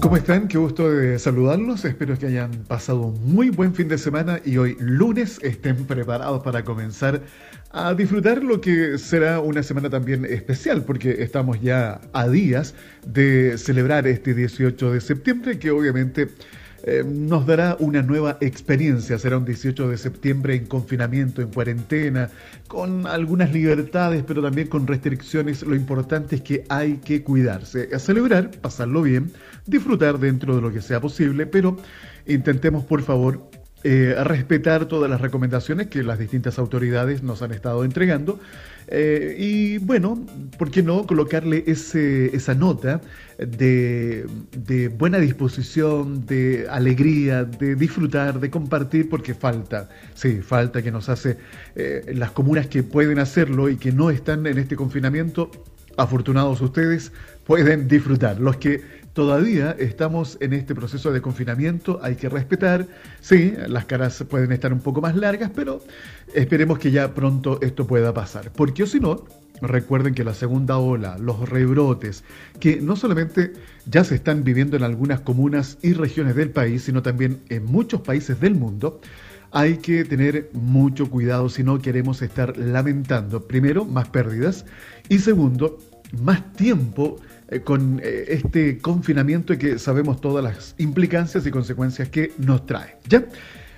¿Cómo están? Qué gusto de saludarlos. Espero que hayan pasado un muy buen fin de semana y hoy lunes estén preparados para comenzar a disfrutar lo que será una semana también especial, porque estamos ya a días de celebrar este 18 de septiembre, que obviamente eh, nos dará una nueva experiencia. Será un 18 de septiembre en confinamiento, en cuarentena, con algunas libertades, pero también con restricciones. Lo importante es que hay que cuidarse, a celebrar, pasarlo bien, disfrutar dentro de lo que sea posible, pero intentemos por favor eh, respetar todas las recomendaciones que las distintas autoridades nos han estado entregando. Eh, y bueno, ¿por qué no colocarle ese, esa nota de, buena disposición, de alegría, de disfrutar, de compartir, porque falta, sí, falta que nos hace eh, las comunas que pueden hacerlo y que no están en este confinamiento, afortunados ustedes, pueden disfrutar. Los que Todavía estamos en este proceso de confinamiento, hay que respetar, sí, las caras pueden estar un poco más largas, pero esperemos que ya pronto esto pueda pasar, porque si no, recuerden que la segunda ola, los rebrotes, que no solamente ya se están viviendo en algunas comunas y regiones del país, sino también en muchos países del mundo, hay que tener mucho cuidado si no queremos estar lamentando, primero, más pérdidas y segundo, más tiempo eh, con eh, este confinamiento y que sabemos todas las implicancias y consecuencias que nos trae. ¿Ya?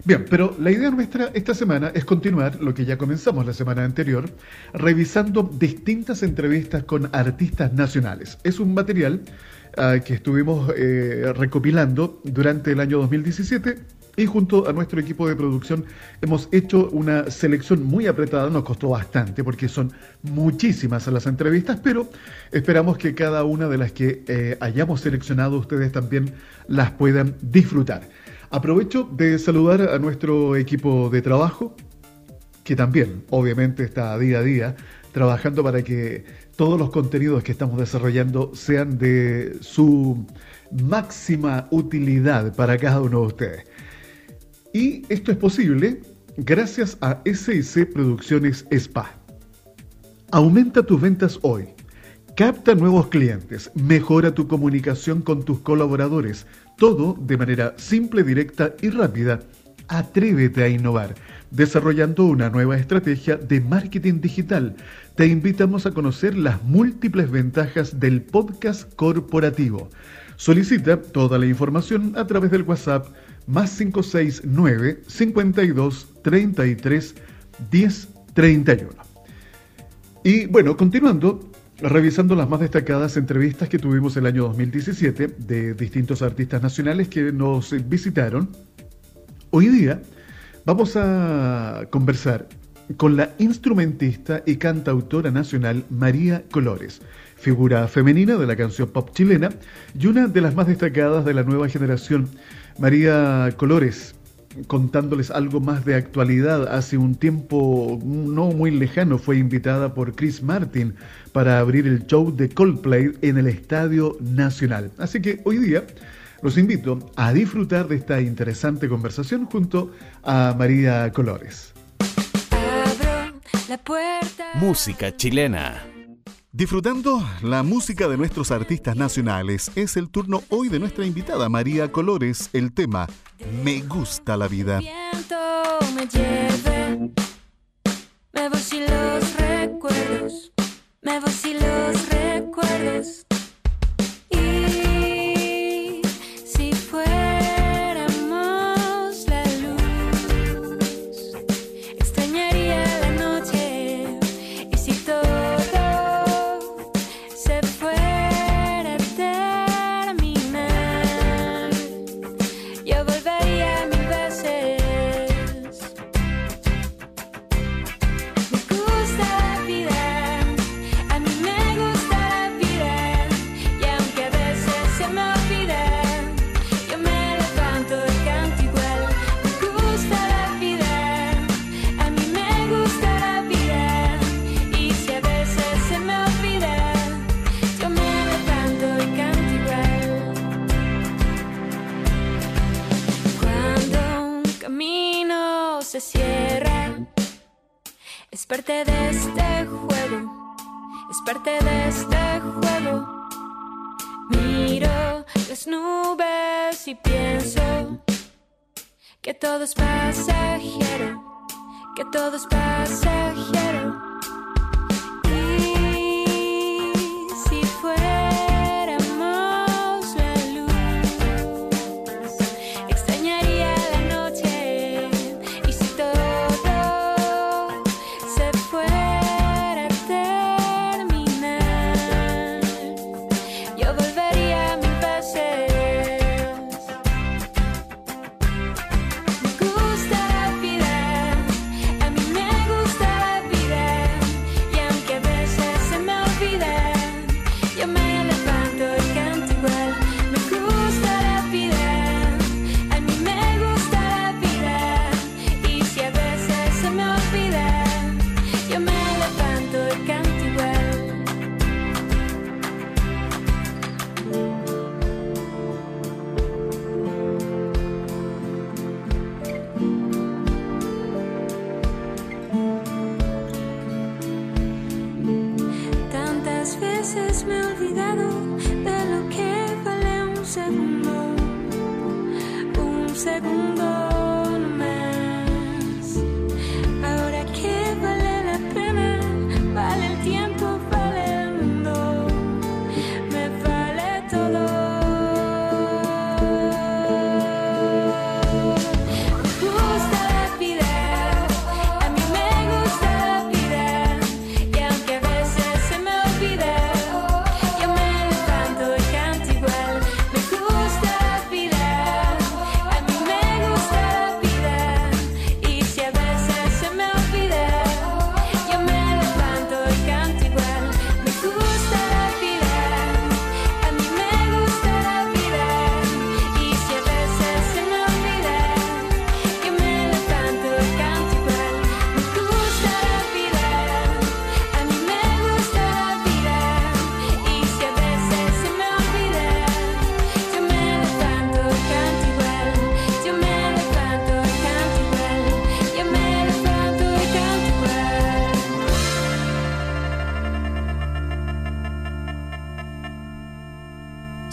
Bien, pero la idea nuestra esta semana es continuar lo que ya comenzamos la semana anterior, revisando distintas entrevistas con artistas nacionales. Es un material ah, que estuvimos eh, recopilando durante el año 2017 y junto a nuestro equipo de producción hemos hecho una selección muy apretada, nos costó bastante porque son muchísimas las entrevistas, pero esperamos que cada una de las que eh, hayamos seleccionado ustedes también las puedan disfrutar. Aprovecho de saludar a nuestro equipo de trabajo, que también obviamente está día a día trabajando para que todos los contenidos que estamos desarrollando sean de su máxima utilidad para cada uno de ustedes. Y esto es posible gracias a SS Producciones Spa. Aumenta tus ventas hoy. Capta nuevos clientes, mejora tu comunicación con tus colaboradores, todo de manera simple, directa y rápida. Atrévete a innovar, desarrollando una nueva estrategia de marketing digital. Te invitamos a conocer las múltiples ventajas del podcast corporativo. Solicita toda la información a través del WhatsApp más 569 52 33 10 31. Y bueno, continuando, revisando las más destacadas entrevistas que tuvimos el año 2017 de distintos artistas nacionales que nos visitaron, hoy día vamos a conversar con la instrumentista y cantautora nacional María Colores, figura femenina de la canción pop chilena y una de las más destacadas de la nueva generación María Colores, contándoles algo más de actualidad. Hace un tiempo no muy lejano fue invitada por Chris Martin para abrir el show de Coldplay en el Estadio Nacional. Así que hoy día los invito a disfrutar de esta interesante conversación junto a María Colores. Música chilena. Disfrutando la música de nuestros artistas nacionales, es el turno hoy de nuestra invitada María Colores, el tema Me gusta la vida. me voy los recuerdos, me voy los recuerdos. Este juego, es parte de este juego. Miro las nubes y pienso que todo es pasajero, que todo es pasajero.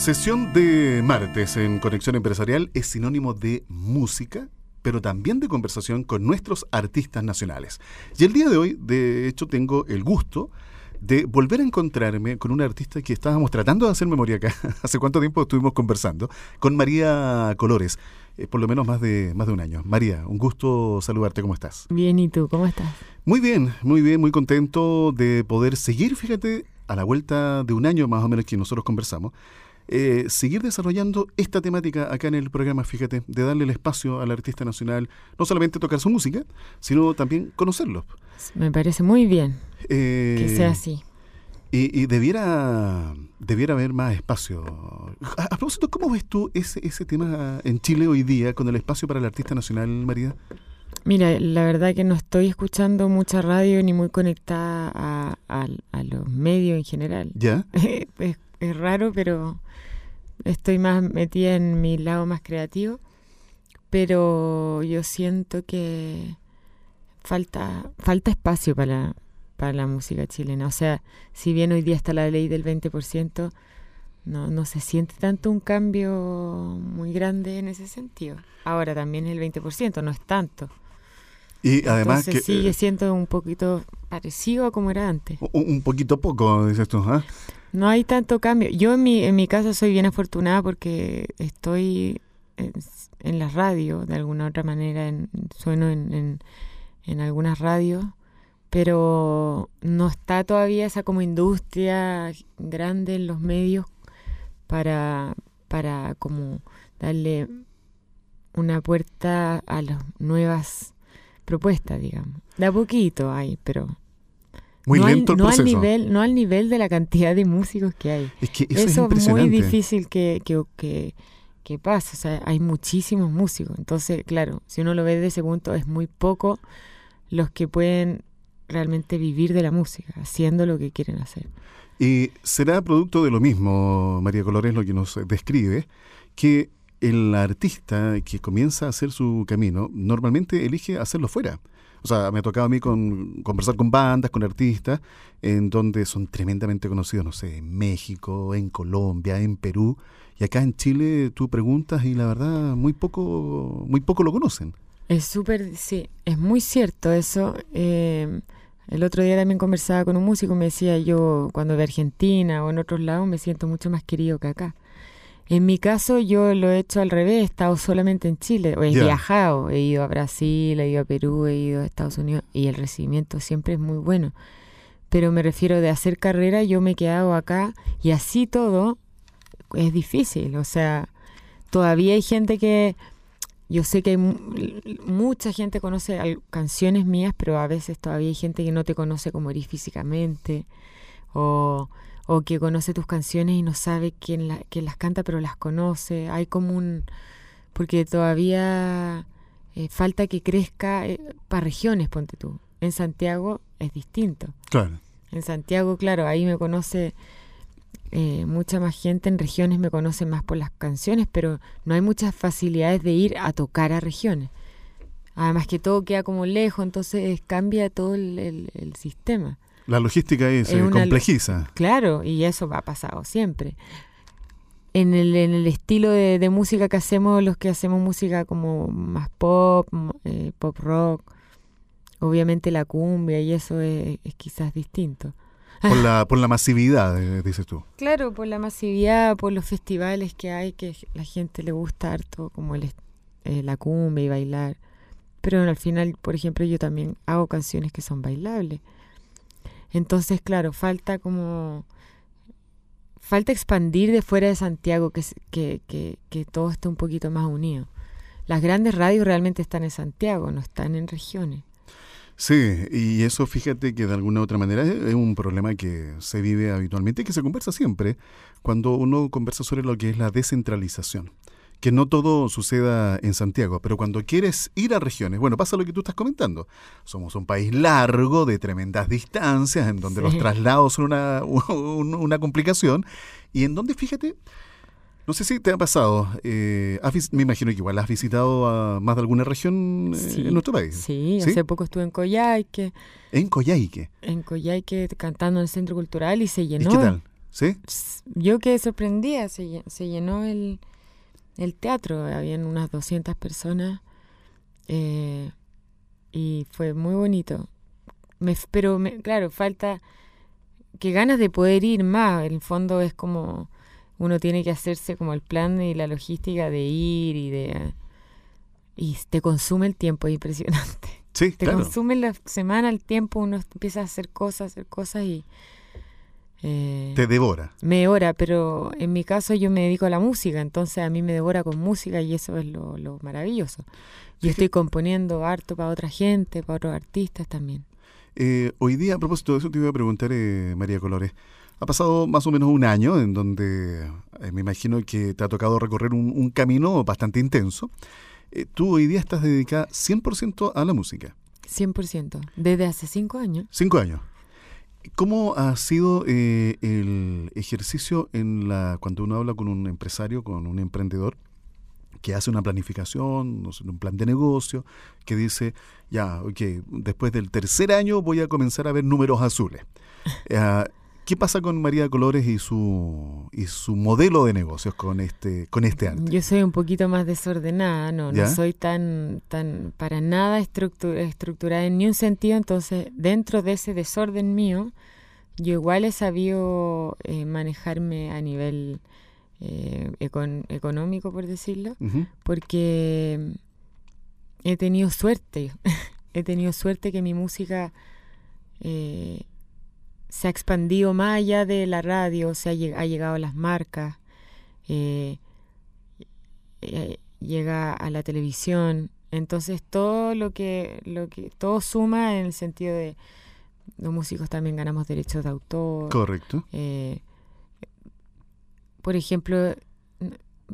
Sesión de martes en Conexión Empresarial es sinónimo de música, pero también de conversación con nuestros artistas nacionales. Y el día de hoy, de hecho, tengo el gusto de volver a encontrarme con un artista que estábamos tratando de hacer memoria acá. Hace cuánto tiempo estuvimos conversando con María Colores, eh, por lo menos más de más de un año. María, un gusto saludarte. ¿Cómo estás? Bien, ¿y tú? ¿Cómo estás? Muy bien, muy bien, muy contento de poder seguir, fíjate, a la vuelta de un año más o menos que nosotros conversamos eh, seguir desarrollando esta temática acá en el programa, fíjate, de darle el espacio al artista nacional, no solamente tocar su música, sino también conocerlo. Me parece muy bien que eh, sea así. Y, debiera, debiera haber más espacio. A, propósito, ¿cómo ves tú ese, ese tema en Chile hoy día con el espacio para el artista nacional, María? Mira, la verdad que no estoy escuchando mucha radio ni muy conectada a, los medios en general. ¿Ya? es, raro, pero estoy más metida en mi lado más creativo, pero yo siento que falta, falta espacio para, para la música chilena. O sea, si bien hoy día está la ley del 20%, no, no se siente tanto un cambio muy grande en ese sentido. Ahora también el 20%, no es tanto. Y además que sigue eh, siendo un poquito parecido a como era antes. Un, poquito poco, dices tú, ¿ah? No hay tanto cambio. Yo en mi, en mi caso soy bien afortunada porque estoy en, la radio, de alguna otra manera, en, sueno en, en, algunas radios, pero no está todavía esa como industria grande en los medios para, para como darle una puerta a las nuevas propuestas, digamos. De a poquito hay, pero muy lento el proceso. Al nivel, no al nivel de la cantidad de músicos que hay. Es que eso, es, muy difícil que, que, que, que pase. O sea, hay muchísimos músicos. Entonces, claro, si uno lo ve desde ese punto, es muy poco los que pueden realmente vivir de la música, haciendo lo que quieren hacer. Y será producto de lo mismo, María Colores, lo que nos describe, que el artista que comienza a hacer su camino normalmente elige hacerlo fuera. O sea, me ha tocado a mí con, conversar con bandas, con artistas, en donde son tremendamente conocidos, no sé, en México, en Colombia, en Perú, y acá en Chile tú preguntas y la verdad muy poco, muy poco lo conocen. Es súper, sí, es muy cierto eso. Eh, el otro día también conversaba con un músico y me decía yo, cuando de Argentina o en otros lados, me siento mucho más querido que acá. En mi caso yo lo he hecho al revés, he estado solamente en Chile, he viajado, he ido a Brasil, he ido a Perú, he ido a Estados Unidos y el recibimiento siempre es muy bueno. Pero me refiero de hacer carrera, yo me he quedado acá y así todo es difícil, o sea, todavía hay gente que, yo sé que hay mucha gente conoce canciones mías, pero a veces todavía hay gente que no te conoce como eres físicamente, o o que conoce tus canciones y no sabe quién, la, quién las canta, pero las conoce. Hay como un... porque todavía eh, falta que crezca eh, para regiones, ponte tú. En Santiago es distinto. Claro. En Santiago, claro, ahí me conoce eh, mucha más gente, en regiones me conoce más por las canciones, pero no hay muchas facilidades de ir a tocar a regiones. Además que todo queda como lejos, entonces cambia todo el sistema. La logística es, complejiza. Claro, y eso ha pasado siempre. En el, en el estilo de, música que hacemos, los que hacemos música como más pop, eh, pop rock, obviamente la cumbia y eso es, quizás distinto. Por la, por la masividad, eh, dices tú. Claro, por la masividad, por los festivales que hay, que la gente le gusta harto, como el, eh, la cumbia y bailar. Pero al final, por ejemplo, yo también hago canciones que son bailables. Entonces, claro, falta como... Falta expandir de fuera de Santiago, que, que, que, que todo esté un poquito más unido. Las grandes radios realmente están en Santiago, no están en regiones. Sí, y eso fíjate que de alguna u otra manera es un problema que se vive habitualmente y que se conversa siempre cuando uno conversa sobre lo que es la descentralización que no todo suceda en Santiago, pero cuando quieres ir a regiones, bueno, pasa lo que tú estás comentando. Somos un país largo, de tremendas distancias, en donde los traslados son una, una, complicación, y en donde, fíjate, no sé si te ha pasado, eh, me imagino que igual has visitado a más de alguna región eh, en nuestro país. Sí, hace poco estuve en Coyhaique. ¿En Coyhaique? En Coyhaique cantando en el Centro Cultural y se llenó. ¿Y qué tal? ¿Sí? Yo quedé sorprendida, se, se llenó el el teatro, habían unas 200 personas eh, y fue muy bonito. Me, pero claro, falta que ganas de poder ir más. En el fondo es como uno tiene que hacerse como el plan y la logística de ir y de... Y te consume el tiempo, es impresionante. Sí, te consume la semana, el tiempo, uno empieza a hacer cosas, hacer cosas y eh, Te devora. Me devora, pero en mi caso yo me dedico a la música, entonces a mí me devora con música y eso es lo, maravilloso. Yo estoy componiendo harto para otra gente, para otros artistas también. Eh, hoy día, a propósito de eso, te iba a preguntar, eh, María Colores. Ha pasado más o menos un año en donde me imagino que te ha tocado recorrer un, un camino bastante intenso. tú hoy día estás dedicada 100% a la música. 100%, desde hace cinco años. Cinco años. ¿Cómo ha sido eh, el ejercicio en la cuando uno habla con un empresario, con un emprendedor que hace una planificación, un plan de negocio, que dice, ya, ok, después del tercer año voy a comenzar a ver números azules. Eh, ¿Qué pasa con María Colores y su y su modelo de negocios con este con este año? Yo soy un poquito más desordenada, no, no soy tan tan para nada estructurada en ni un sentido, entonces dentro de ese desorden mío, yo igual he sabido eh, manejarme a nivel eh, económico, por decirlo, porque he tenido suerte, he tenido suerte que mi música eh, se ha expandido más allá de la radio, se ha, llegado a las marcas, eh, eh, llega a la televisión. Entonces todo lo que, lo que, todo suma en el sentido de los músicos también ganamos derechos de autor. Correcto. Eh, por ejemplo,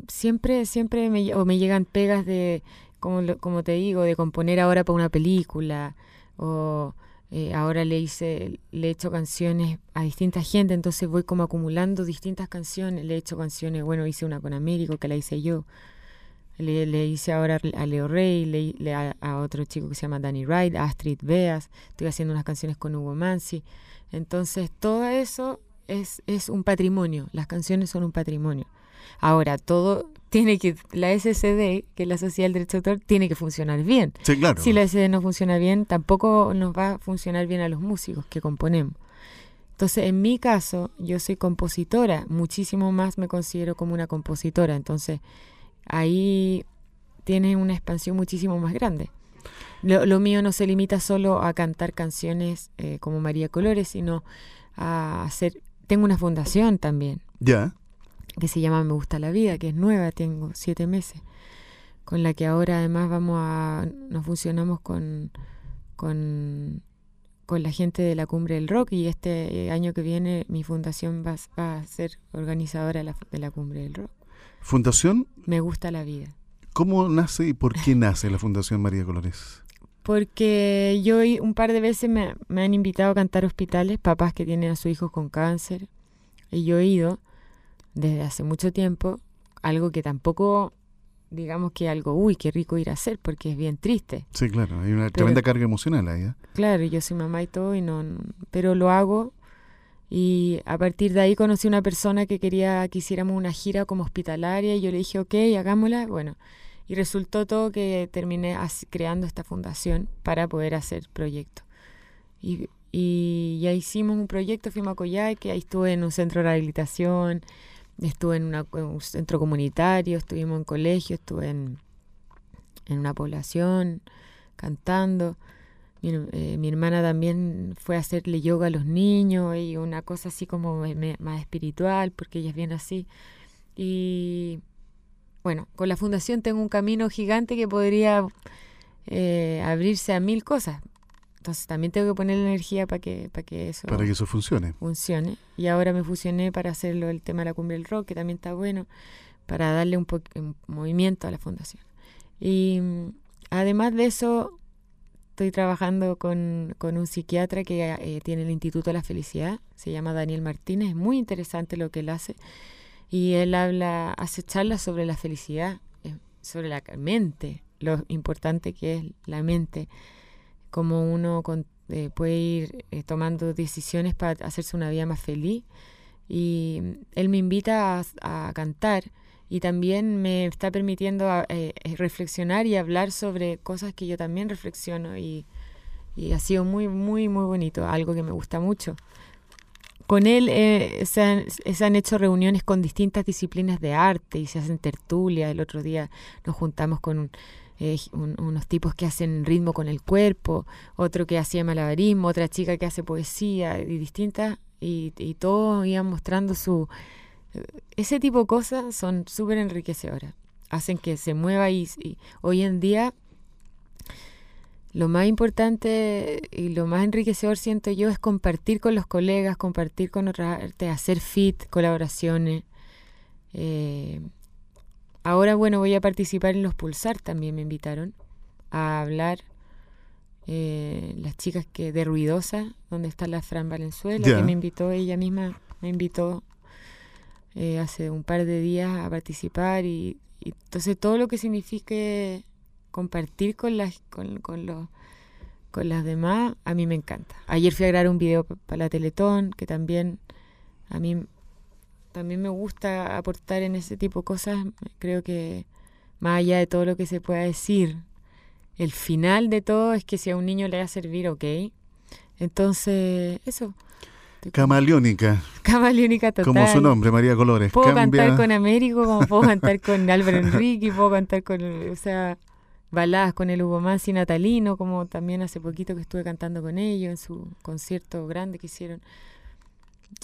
siempre, siempre me, o me llegan pegas de, como, como te digo, de componer ahora para una película o eh, ahora le hice, le he hecho canciones a distinta gente, entonces voy como acumulando distintas canciones, le he hecho canciones, bueno, hice una con Américo que la hice yo, Le, hice ahora a Leo Rey, le, a, a, otro chico que se llama Danny Wright, Astrid Beas, estoy haciendo unas canciones con Hugo Mansi. Entonces, todo eso es, es un patrimonio, las canciones son un patrimonio. Ahora, todo tiene que, la SCD, que es la Sociedad del Derecho de Autor, tiene que funcionar bien. Sí, claro. Si la SCD no funciona bien, tampoco nos va a funcionar bien a los músicos que componemos. Entonces, en mi caso, yo soy compositora, muchísimo más me considero como una compositora. Entonces, ahí tiene una expansión muchísimo más grande. Lo, mío no se limita solo a cantar canciones eh, como María Colores, sino a hacer... Tengo una fundación también. Ya. Que se llama Me Gusta la Vida, que es nueva, tengo siete meses. Con la que ahora además vamos a... Nos funcionamos con... con con la gente de la Cumbre del Rock y este año que viene mi fundación va, a ser organizadora de la, de la Cumbre del Rock. ¿Fundación? Me gusta la vida. ¿Cómo nace y por qué nace la Fundación María Colores? Porque yo un par de veces me, han invitado a cantar hospitales, papás que tienen a sus hijos con cáncer, y yo he ido desde hace mucho tiempo, algo que tampoco digamos que algo, uy, qué rico ir a hacer, porque es bien triste. Sí, claro, hay una tremenda carga emocional ahí. ¿eh? Claro, yo soy mamá y todo, y no, pero lo hago. Y a partir de ahí conocí una persona que quería que hiciéramos una gira como hospitalaria, y yo le dije, ok, hagámosla. Bueno, y resultó todo que terminé creando esta fundación para poder hacer proyectos. Y, y ya hicimos un proyecto, fuimos a Coyhaique, ahí estuve en un centro de rehabilitación, estuve en, un centro comunitario, estuvimos en colegio, estuve en, en una población cantando. Mi, eh, mi, hermana también fue a hacerle yoga a los niños y una cosa así como más espiritual, porque ella es bien así. Y bueno, con la fundación tengo un camino gigante que podría eh, abrirse a mil cosas. Entonces también tengo que poner la energía para que, para que eso... Para que eso funcione. Funcione. Y ahora me fusioné para hacerlo el tema de la cumbre del rock, que también está bueno, para darle un, un movimiento a la fundación. Y mm, además de eso, estoy trabajando con, con un psiquiatra que eh, tiene el Instituto de la Felicidad, se llama Daniel Martínez, es muy interesante lo que él hace y él habla, hace charlas sobre la felicidad, eh, sobre la mente, lo importante que es la mente, cómo uno eh, puede ir eh, tomando decisiones para hacerse una vida más feliz. Y él me invita a, cantar y también me está permitiendo reflexionar y hablar sobre cosas que yo también reflexiono y, y ha sido muy, muy, muy bonito, algo que me gusta mucho. Con él eh, se, han, hecho reuniones con distintas disciplinas de arte y se hacen tertulias. El otro día nos juntamos con eh, unos tipos que hacen ritmo con el cuerpo, otro que hacía malabarismo, otra chica que hace poesía y distintas. Y, y todos iban mostrando su... Ese tipo de cosas son súper enriquecedoras. Hacen que se mueva y hoy en día lo más importante y lo más enriquecedor siento yo es compartir con los colegas, compartir con otras artes, hacer fit, colaboraciones. Eh, ahora, bueno, voy a participar en los Pulsar, también me invitaron a hablar. Eh, las chicas que de Ruidosa, donde está la Fran Valenzuela, que me invitó, ella misma me invitó eh, hace un par de días a participar y, y entonces todo lo que signifique compartir con las, con, con, los, con las demás, a mí me encanta. Ayer fui a grabar un video para la Teletón, que también a mí también me gusta aportar en ese tipo de cosas. Creo que más allá de todo lo que se pueda decir, el final de todo es que si a un niño le va a servir, ok. Entonces, eso. Camaleónica. Camaleónica total. Como su nombre, María Colores. Puedo cantar con Américo, como puedo cantar con Álvaro Enrique, puedo cantar con, o sea, baladas con el Hugo Mansi natalino, como también hace poquito que estuve cantando con ellos en su concierto grande que hicieron.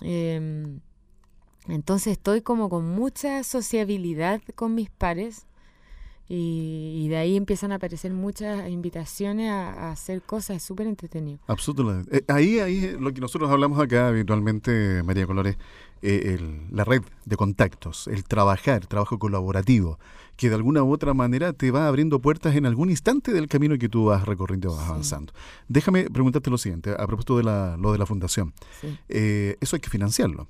Em, entonces estoy como con mucha sociabilidad con mis pares y, de ahí empiezan a aparecer muchas invitaciones a, hacer cosas, súper entretenido. Absolutamente. Eh, ahí, ahí lo que nosotros hablamos acá habitualmente, María Colores, eh, la red de contactos, el trabajar, trabajo colaborativo, que de alguna u otra manera te va abriendo puertas en algún instante del camino que tú vas recorriendo, vas avanzando. Déjame preguntarte lo siguiente, a propósito de la, lo de la fundación. Eh, eso hay que financiarlo.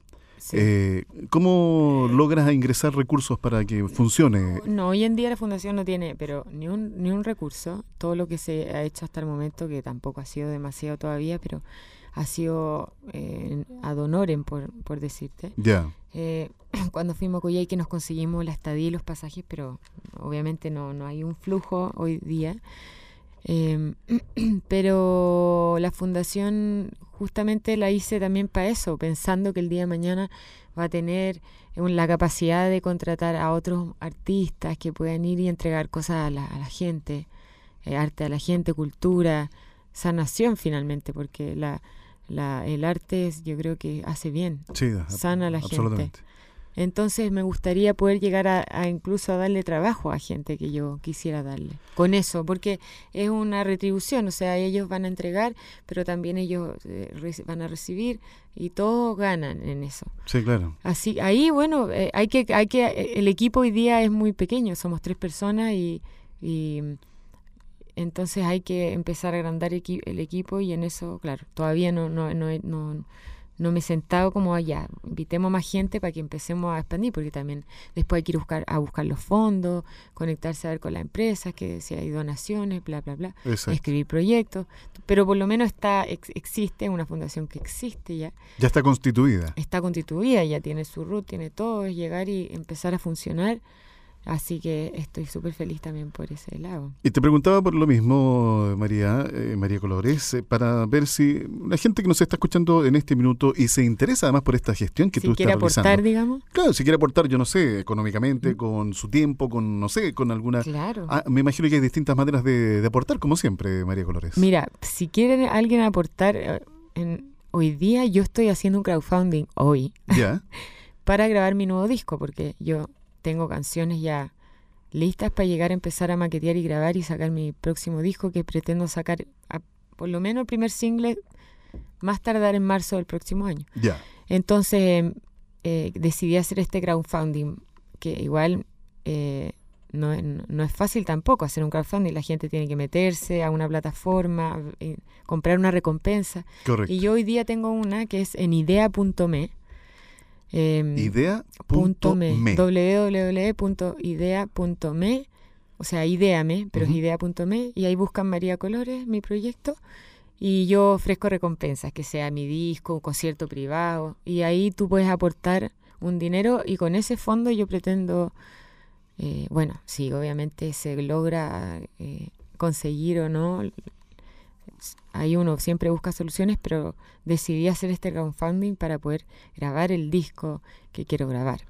Eh, ¿Cómo logras ingresar recursos para que funcione? No, hoy en día la fundación no tiene, pero ni un, ni un recurso. Todo lo que se ha hecho hasta el momento, que tampoco ha sido demasiado todavía, pero ha sido eh, ad honorem, por, por decirte. Ya. Eh, cuando fuimos a que nos conseguimos la estadía y los pasajes, pero obviamente no, no hay un flujo hoy día. Eh, pero la fundación justamente la hice también para eso, pensando que el día de mañana va a tener la capacidad de contratar a otros artistas que puedan ir y entregar cosas a la, gente, eh, arte a la gente, cultura, sanación finalmente, porque la, la, el arte yo creo que hace bien, sana a la gente. Entonces me gustaría poder llegar a, incluso a darle trabajo a gente que yo quisiera darle con eso, porque es una retribución, o sea, ellos van a entregar, pero también ellos eh, van a recibir y todos ganan en eso. Sí, claro. Así, ahí, bueno, eh, hay que, hay que, el equipo hoy día es muy pequeño, somos tres personas y, y entonces hay que empezar a agrandar el equipo y en eso, claro, todavía no, no, no, no no me he sentado como allá, invitemos más gente para que empecemos a expandir, porque también después hay que ir a buscar, a buscar los fondos, conectarse a ver con la empresa, que si hay donaciones, bla, bla, bla, escribir proyectos, pero por lo menos está existe una fundación que existe ya. Ya está constituida. Está constituida, ya tiene su root, tiene todo, es llegar y empezar a funcionar Así que estoy súper feliz también por ese lado. Y te preguntaba por lo mismo, María, eh, María Colores, eh, para ver si la gente que nos está escuchando en este minuto y se interesa además por esta gestión que tú estás realizando. Si quiere aportar, digamos. Claro, si quiere aportar, yo no sé, económicamente, mm. con su tiempo, con, no sé, con alguna... Claro. Ah, me imagino que hay distintas maneras de, aportar, como siempre, María Colores. Mira, si quiere alguien aportar, eh, en, hoy día yo estoy haciendo un crowdfunding, hoy. Ya. para grabar mi nuevo disco, porque yo tengo canciones ya listas para llegar a empezar a maquetear y grabar y sacar mi próximo disco que pretendo sacar por lo menos el primer single más tardar en marzo del próximo año. Ya. Entonces eh, decidí hacer este crowdfunding que igual eh, no, no, es fácil tampoco hacer un crowdfunding. La gente tiene que meterse a una plataforma, eh, comprar una recompensa. Correcto. Y yo hoy día tengo una que es en idea.me eh, idea.me. www.idea.me. O sea, ideame, pero es idea.me. Y ahí buscan María Colores, mi proyecto. Y yo ofrezco recompensas, que sea mi disco, un concierto privado. Y ahí tú puedes aportar un dinero y con ese fondo yo pretendo, eh, bueno, sí, obviamente se logra eh, conseguir o no ahí uno siempre busca soluciones, pero decidí hacer este crowdfunding para poder grabar el disco que quiero grabar.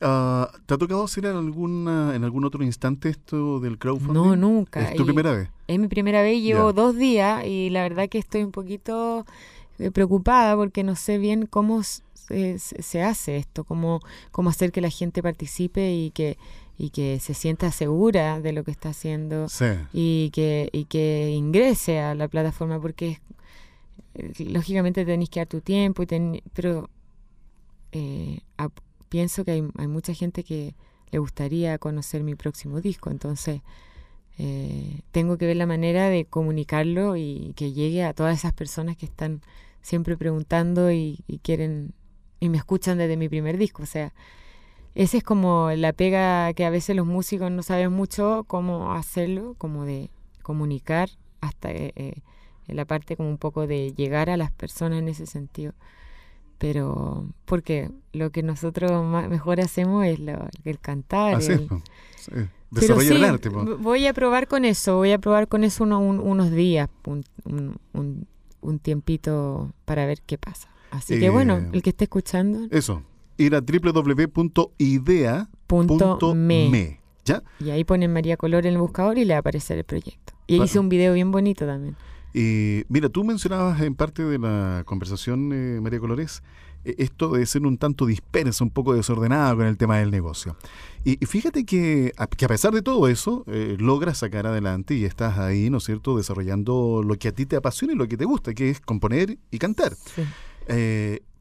Ah, ¿Te ha tocado hacer en, alguna, en algún otro instante esto del crowdfunding? No, nunca. ¿Es tu primera vez? Es mi primera vez, llevo dos días y la verdad que estoy un poquito eh, preocupada porque no sé bien cómo se, se hace esto, cómo, cómo hacer que la gente participe y que y que se sienta segura de lo que está haciendo y, que, y que ingrese a la plataforma porque eh, lógicamente tenéis que dar tu tiempo, y pero eh, pienso que hay, hay, mucha gente que le gustaría conocer mi próximo disco, entonces eh, tengo que ver la manera de comunicarlo y que llegue a todas esas personas que están siempre preguntando y, y quieren y me escuchan desde mi primer disco, o sea, esa es como la pega que a veces los músicos no saben mucho cómo hacerlo, como de comunicar hasta eh, eh, la parte como un poco de llegar a las personas en ese sentido. Pero porque lo que nosotros mejor hacemos es el cantar. Así Desarrollar el arte. Voy a probar con eso, voy a probar con eso unos días, un, un, tiempito para ver qué pasa. Así que bueno, eh, el que esté escuchando. Eso, ir a www.idea.me. ¿Ya? Y ahí ponen María Color en el buscador y le aparece el proyecto. Y hice un video bien bonito también. Y mira, tú mencionabas en parte de la conversación, eh, María Colores, eh, esto de ser un tanto dispersa, un poco desordenada con el tema del negocio. Y, fíjate que a, que a, pesar de todo eso, eh, logras sacar adelante y estás ahí, ¿no es cierto?, desarrollando lo que a ti te apasiona y lo que te gusta, que es componer y cantar. Sí.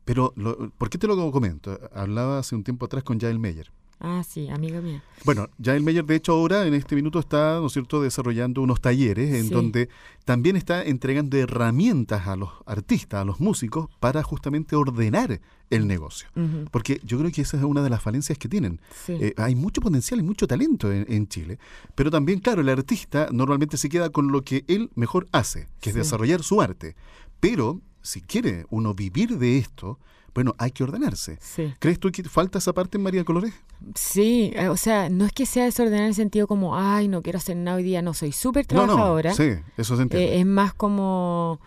Pero, ¿por qué te lo comento? Hablaba hace un tiempo atrás con Jael Meyer, Ah, sí, amiga mía. Bueno, ya el Meyer, de hecho, ahora en este minuto está, ¿no es cierto?, desarrollando unos talleres en donde también está entregando herramientas a los artistas, a los músicos, para justamente ordenar el negocio. Porque yo creo que esa es una de las falencias que tienen. Eh, hay mucho potencial y mucho talento en, Chile, pero también, claro, el artista normalmente se queda con lo que él mejor hace, que es desarrollar su arte. Pero si quiere uno vivir de esto, bueno, hay que ordenarse. ¿Crees tú que falta esa parte en María Colores? Sí, eh, o sea, no es que sea desordenada en el sentido como, ay, no quiero hacer nada hoy día, no, soy súper trabajadora. sí, eso se entiende. Eh, es más como,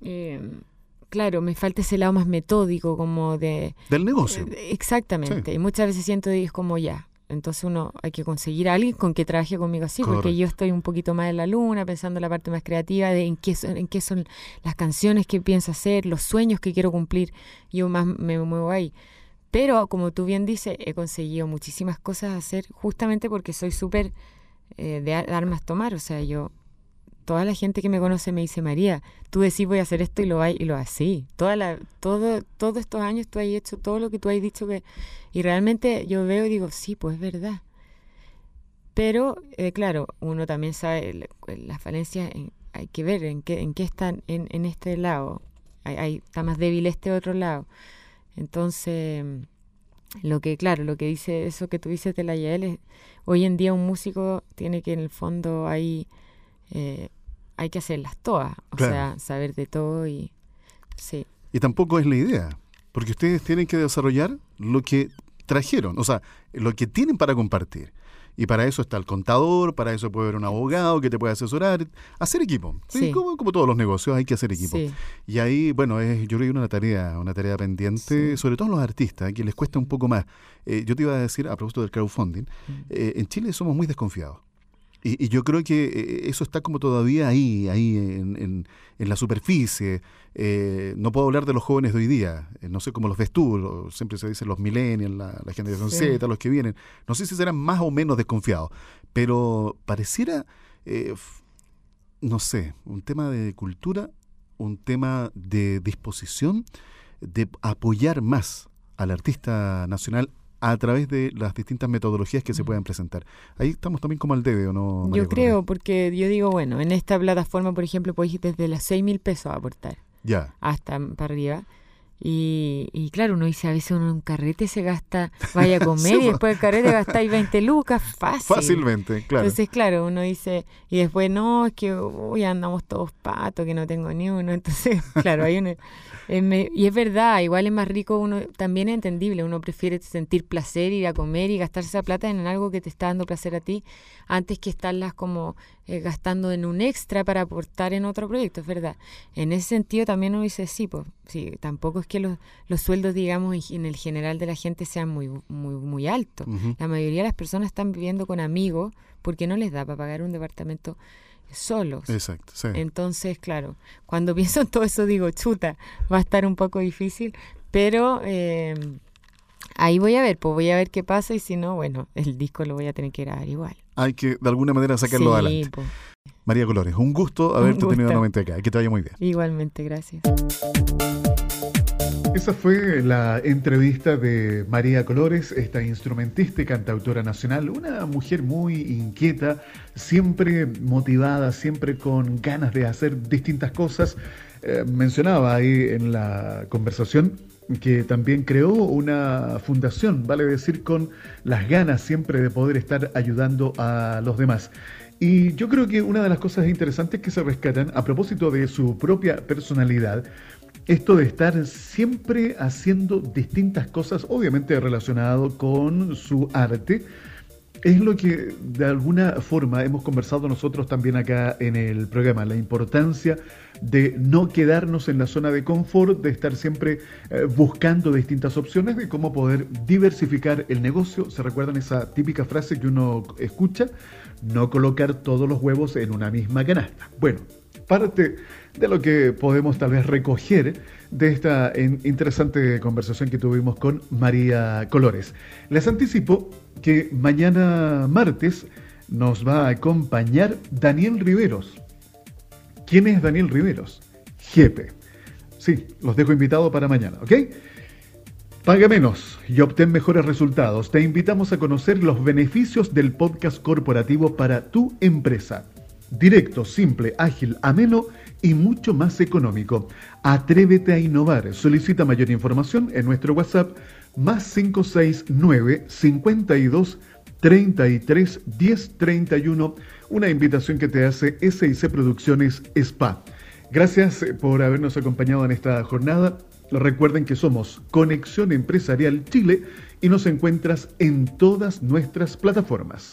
eh, claro, me falta ese lado más metódico, como de... Del negocio. exactamente, y muchas veces siento que es como ya, entonces uno hay que conseguir a alguien con que trabaje conmigo así, porque yo estoy un poquito más en la luna, pensando en la parte más creativa, de en qué, son, en qué son las canciones que pienso hacer, los sueños que quiero cumplir, yo más me muevo ahí. Pero como tú bien dices, he conseguido muchísimas cosas hacer justamente porque soy súper eh, de armas tomar, o sea, yo toda la gente que me conoce me dice, María, tú decís voy a hacer esto y lo hay y lo así. Toda la, todo, todos estos años tú has hecho todo lo que tú has dicho que... Y realmente yo veo y digo, sí, pues es verdad. Pero, eh, claro, uno también sabe las falencias, hay que ver en qué, en qué están en, este lado. Está más débil este otro lado. Entonces, lo que, claro, lo que dice eso que tú dices de la Yael hoy en día un músico tiene que en el fondo ahí eh, hay que hacerlas todas, o sea, saber de todo y sí. Y tampoco es la idea, porque ustedes tienen que desarrollar lo que trajeron, o sea, lo que tienen para compartir. Y para eso está el contador, para eso puede haber un abogado que te puede asesorar, hacer equipo. Sí. Como, como, todos los negocios, hay que hacer equipo. Y ahí, bueno, es, yo creo que una tarea, una tarea pendiente, sobre todo los artistas, que les cuesta un poco más. Eh, yo te iba a decir, a propósito del crowdfunding, mm. eh, en Chile somos muy desconfiados. Y, yo creo que eh, eso está como todavía ahí, ahí en, en, la superficie. Eh, no puedo hablar de los jóvenes de hoy día. Eh, no sé cómo los ves tú. Siempre se dicen los millennials, la, la generación Z, los que vienen. No sé si serán más o menos desconfiados. Pero pareciera, no sé, un tema de cultura, un tema de disposición de apoyar más al artista nacional a través de las distintas metodologías que se pueden presentar. Ahí estamos también como al debe, ¿o no? yo creo, porque yo digo, bueno, en esta plataforma, por ejemplo, podéis desde las 6 mil pesos aportar. Ya. Hasta para arriba. Y, y, claro, uno dice, a veces uno en un carrete se gasta, vaya a comer y después del carrete gastáis 20 lucas, fácil. Fácilmente, claro. Entonces, claro, uno dice, y después, no, es que hoy andamos todos patos, que no tengo ni uno. Entonces, claro, hay uno... y es verdad, igual es más rico, uno también es entendible, uno prefiere sentir placer, ir a comer y gastarse esa plata en algo que te está dando placer a ti, antes que estarlas como eh, gastando en un extra para aportar en otro proyecto, es verdad. En ese sentido también uno dice, sí, pues, sí, tampoco es que los, los sueldos, digamos, en el general de la gente sean muy, muy, muy altos. La mayoría de las personas están viviendo con amigos porque no les da para pagar un departamento solos. Exacto, sí. Entonces, claro, cuando pienso en todo eso digo, chuta, va a estar un poco difícil, pero eh, ahí voy a ver, pues voy a ver qué pasa y si no, bueno, el disco lo voy a tener que grabar igual hay que de alguna manera sacarlo adelante. María Colores, un gusto haberte tenido nuevamente acá. Que te vaya muy bien. Igualmente, gracias. Esa fue la entrevista de María Colores, esta instrumentista y cantautora nacional, una mujer muy inquieta, siempre motivada, siempre con ganas de hacer distintas cosas. Eh, mencionaba ahí en la conversación que también creó una fundación, vale decir, con las ganas siempre de poder estar ayudando a los demás. Y yo creo que una de las cosas interesantes que se rescatan a propósito de su propia personalidad, esto de estar siempre haciendo distintas cosas, obviamente relacionado con su arte, es lo que de alguna forma hemos conversado nosotros también acá en el programa, la importancia de no quedarnos en la zona de confort, de estar siempre eh, buscando distintas opciones de cómo poder diversificar el negocio. ¿Se recuerdan esa típica frase que uno escucha? No colocar todos los huevos en una misma canasta. Bueno, parte de lo que podemos tal vez recoger de esta interesante conversación que tuvimos con María Colores. Les anticipo que mañana martes nos va a acompañar Daniel Riveros. ¿Quién es Daniel Riveros? Jepe. Sí, los dejo invitados para mañana, ¿ok? Paga menos y obtén mejores resultados. Te invitamos a conocer los beneficios del podcast corporativo para tu empresa. Directo, simple, ágil, ameno y mucho más económico. Atrévete a innovar. Solicita mayor información en nuestro WhatsApp más 569 52 33 10 31. Una invitación que te hace SIC Producciones SPA. Gracias por habernos acompañado en esta jornada. Recuerden que somos Conexión Empresarial Chile y nos encuentras en todas nuestras plataformas.